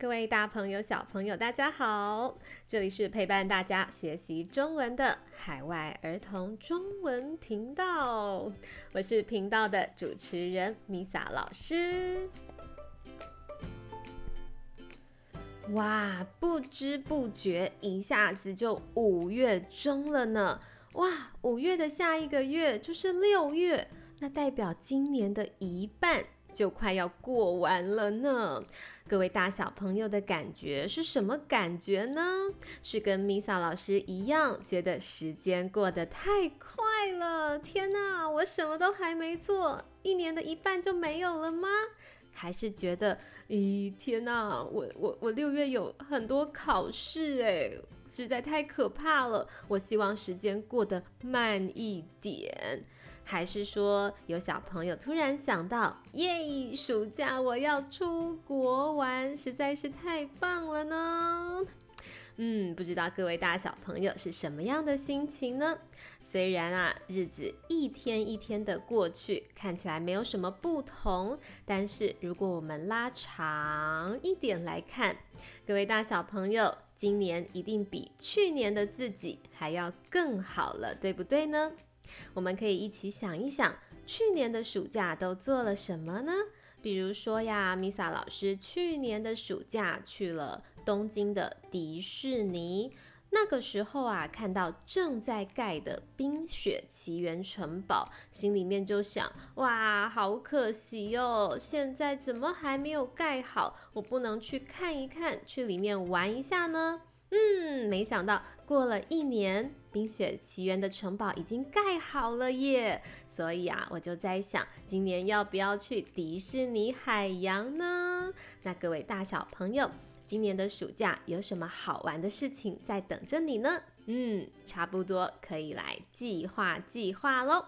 各位大朋友、小朋友，大家好！这里是陪伴大家学习中文的海外儿童中文频道，我是频道的主持人米萨老师。哇，不知不觉一下子就五月中了呢！哇，五月的下一个月就是六月，那代表今年的一半。就快要过完了呢，各位大小朋友的感觉是什么感觉呢？是跟 Misa 老师一样，觉得时间过得太快了？天哪，我什么都还没做，一年的一半就没有了吗？还是觉得，咦，天哪，我我我六月有很多考试哎，实在太可怕了。我希望时间过得慢一点。还是说有小朋友突然想到，耶，暑假我要出国玩，实在是太棒了呢。嗯，不知道各位大小朋友是什么样的心情呢？虽然啊，日子一天一天的过去，看起来没有什么不同，但是如果我们拉长一点来看，各位大小朋友，今年一定比去年的自己还要更好了，对不对呢？我们可以一起想一想，去年的暑假都做了什么呢？比如说呀，米萨老师去年的暑假去了东京的迪士尼，那个时候啊，看到正在盖的冰雪奇缘城堡，心里面就想：哇，好可惜哦，现在怎么还没有盖好？我不能去看一看，去里面玩一下呢？嗯，没想到过了一年，《冰雪奇缘》的城堡已经盖好了耶！所以啊，我就在想，今年要不要去迪士尼海洋呢？那各位大小朋友，今年的暑假有什么好玩的事情在等着你呢？嗯，差不多可以来计划计划喽。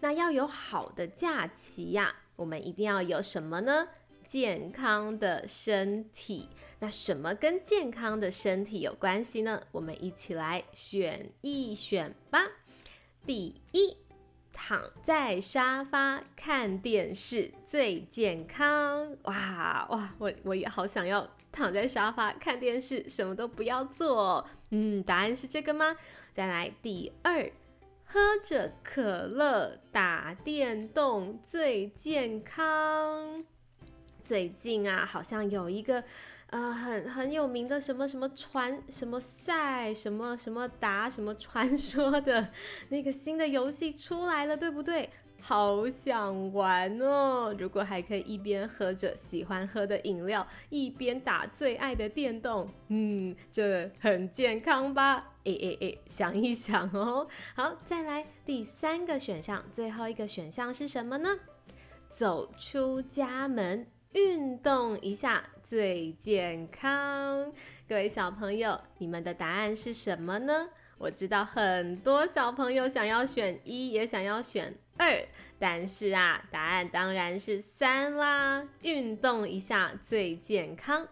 那要有好的假期呀，我们一定要有什么呢？健康的身体，那什么跟健康的身体有关系呢？我们一起来选一选吧。第一，躺在沙发看电视最健康。哇哇，我我也好想要躺在沙发看电视，什么都不要做。嗯，答案是这个吗？再来，第二，喝着可乐打电动最健康。最近啊，好像有一个，呃，很很有名的什么什么传什么赛什么什么达什么传说的那个新的游戏出来了，对不对？好想玩哦！如果还可以一边喝着喜欢喝的饮料，一边打最爱的电动，嗯，这很健康吧？诶诶诶，想一想哦。好，再来第三个选项，最后一个选项是什么呢？走出家门。运动一下最健康，各位小朋友，你们的答案是什么呢？我知道很多小朋友想要选一，也想要选二，但是啊，答案当然是三啦。运动一下最健康。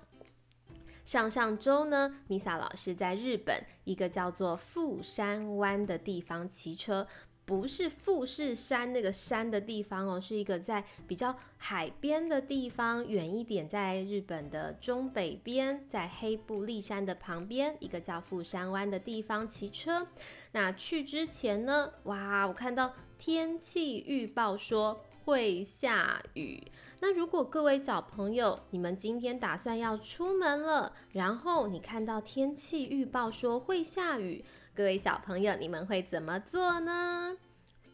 上上周呢，米萨老师在日本一个叫做富山湾的地方骑车。不是富士山那个山的地方哦，是一个在比较海边的地方，远一点，在日本的中北边，在黑布立山的旁边，一个叫富山湾的地方骑车。那去之前呢，哇，我看到天气预报说会下雨。那如果各位小朋友，你们今天打算要出门了，然后你看到天气预报说会下雨。各位小朋友，你们会怎么做呢？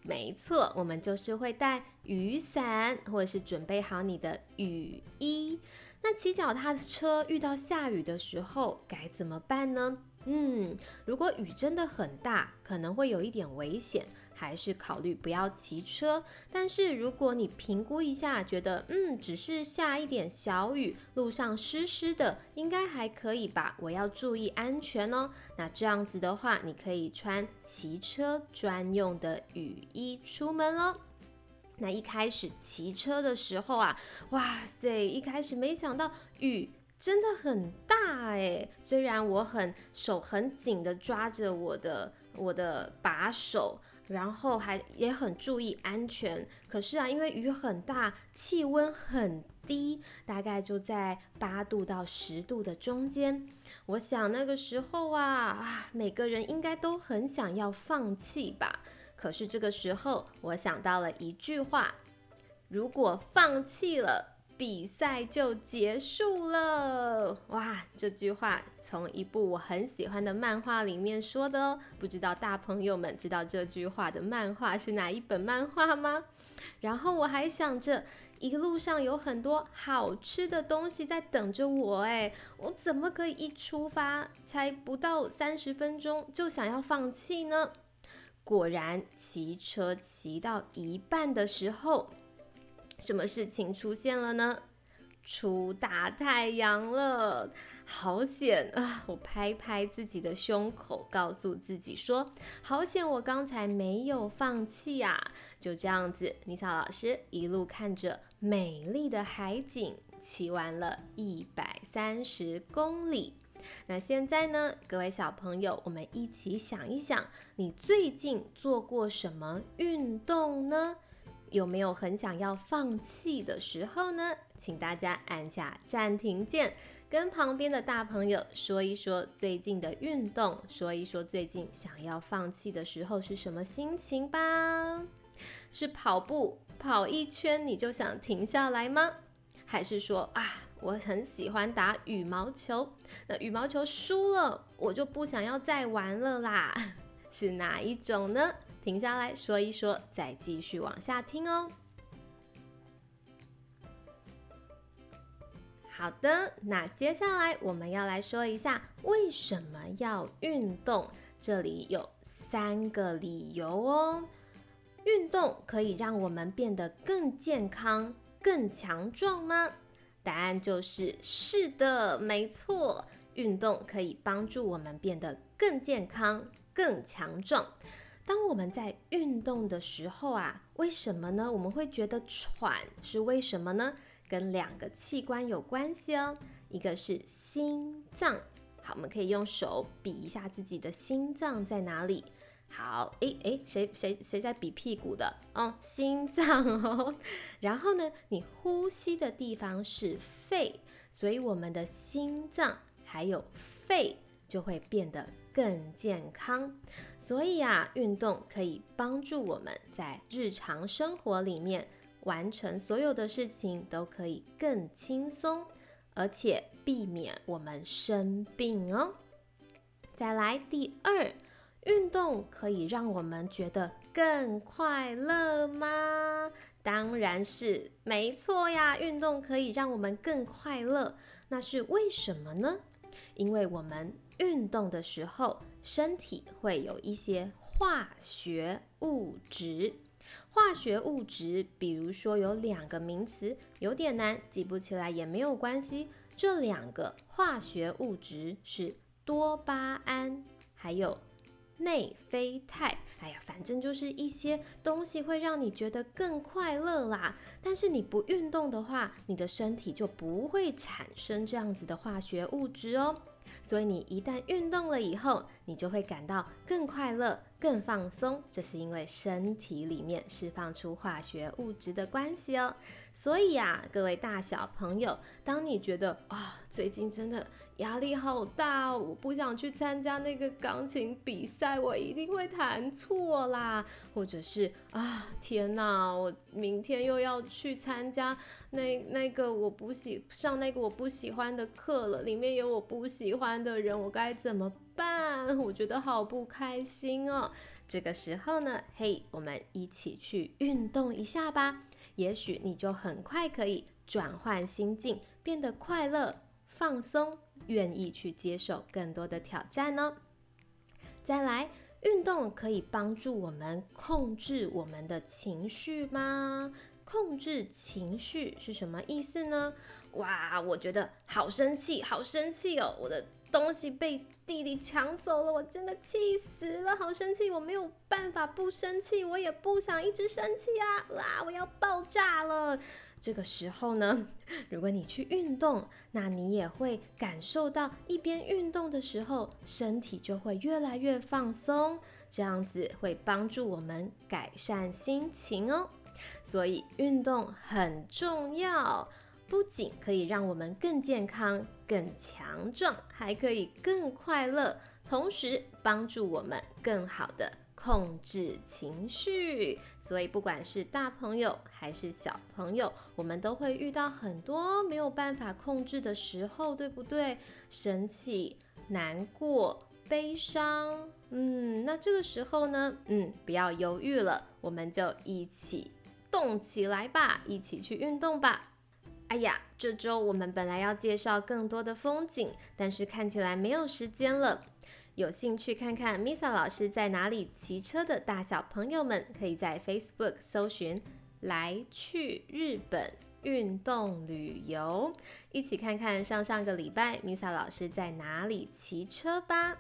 没错，我们就是会带雨伞，或者是准备好你的雨衣。那骑脚踏车遇到下雨的时候该怎么办呢？嗯，如果雨真的很大，可能会有一点危险。还是考虑不要骑车。但是如果你评估一下，觉得嗯，只是下一点小雨，路上湿湿的，应该还可以吧？我要注意安全哦。那这样子的话，你可以穿骑车专用的雨衣出门喽。那一开始骑车的时候啊，哇塞，一开始没想到雨真的很大诶。虽然我很手很紧的抓着我的我的把手。然后还也很注意安全。可是啊，因为雨很大，气温很低，大概就在八度到十度的中间。我想那个时候啊啊，每个人应该都很想要放弃吧。可是这个时候，我想到了一句话：如果放弃了，比赛就结束了。哇，这句话从一部我很喜欢的漫画里面说的哦。不知道大朋友们知道这句话的漫画是哪一本漫画吗？然后我还想着，一路上有很多好吃的东西在等着我，哎，我怎么可以一出发才不到三十分钟就想要放弃呢？果然，骑车骑到一半的时候，什么事情出现了呢？出大太阳了，好险啊！我拍拍自己的胸口，告诉自己说：“好险，我刚才没有放弃啊！”就这样子，米莎老师一路看着美丽的海景，骑完了一百三十公里。那现在呢，各位小朋友，我们一起想一想，你最近做过什么运动呢？有没有很想要放弃的时候呢？请大家按下暂停键，跟旁边的大朋友说一说最近的运动，说一说最近想要放弃的时候是什么心情吧？是跑步跑一圈你就想停下来吗？还是说啊？我很喜欢打羽毛球，那羽毛球输了，我就不想要再玩了啦。是哪一种呢？停下来说一说，再继续往下听哦。好的，那接下来我们要来说一下为什么要运动。这里有三个理由哦。运动可以让我们变得更健康、更强壮吗？答案就是是的，没错。运动可以帮助我们变得更健康、更强壮。当我们在运动的时候啊，为什么呢？我们会觉得喘，是为什么呢？跟两个器官有关系哦。一个是心脏，好，我们可以用手比一下自己的心脏在哪里。好，诶诶，谁谁谁在比屁股的？哦，心脏哦。然后呢，你呼吸的地方是肺，所以我们的心脏还有肺就会变得更健康。所以啊，运动可以帮助我们在日常生活里面完成所有的事情都可以更轻松，而且避免我们生病哦。再来第二。运动可以让我们觉得更快乐吗？当然是没错呀！运动可以让我们更快乐，那是为什么呢？因为我们运动的时候，身体会有一些化学物质。化学物质，比如说有两个名词，有点难，记不起来也没有关系。这两个化学物质是多巴胺，还有。内啡肽，哎呀，反正就是一些东西会让你觉得更快乐啦。但是你不运动的话，你的身体就不会产生这样子的化学物质哦。所以你一旦运动了以后，你就会感到更快乐、更放松。这是因为身体里面释放出化学物质的关系哦。所以呀，各位大小朋友，当你觉得啊，最近真的压力好大，我不想去参加那个钢琴比赛，我一定会弹错啦，或者是啊，天哪，我明天又要去参加那那个我不喜上那个我不喜欢的课了，里面有我不喜欢欢的人，我该怎么办？我觉得好不开心哦。这个时候呢，嘿，我们一起去运动一下吧。也许你就很快可以转换心境，变得快乐、放松，愿意去接受更多的挑战呢。再来，运动可以帮助我们控制我们的情绪吗？控制情绪是什么意思呢？哇，我觉得好生气，好生气哦！我的。东西被弟弟抢走了，我真的气死了，好生气！我没有办法不生气，我也不想一直生气啊！哇，我要爆炸了！这个时候呢，如果你去运动，那你也会感受到一边运动的时候，身体就会越来越放松，这样子会帮助我们改善心情哦。所以运动很重要，不仅可以让我们更健康、更强壮，还可以更快乐，同时帮助我们更好的。控制情绪，所以不管是大朋友还是小朋友，我们都会遇到很多没有办法控制的时候，对不对？生气、难过、悲伤，嗯，那这个时候呢，嗯，不要犹豫了，我们就一起动起来吧，一起去运动吧。哎呀，这周我们本来要介绍更多的风景，但是看起来没有时间了。有兴趣看看 Misa 老师在哪里骑车的大小朋友们，可以在 Facebook 搜寻“来去日本运动旅游”，一起看看上上个礼拜 Misa 老师在哪里骑车吧。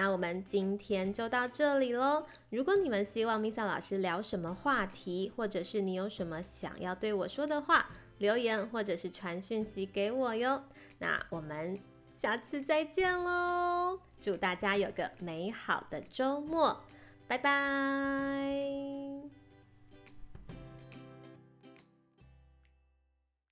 那我们今天就到这里喽。如果你们希望 Misa 老师聊什么话题，或者是你有什么想要对我说的话，留言或者是传讯息给我哟。那我们。下次再见喽！祝大家有个美好的周末，拜拜。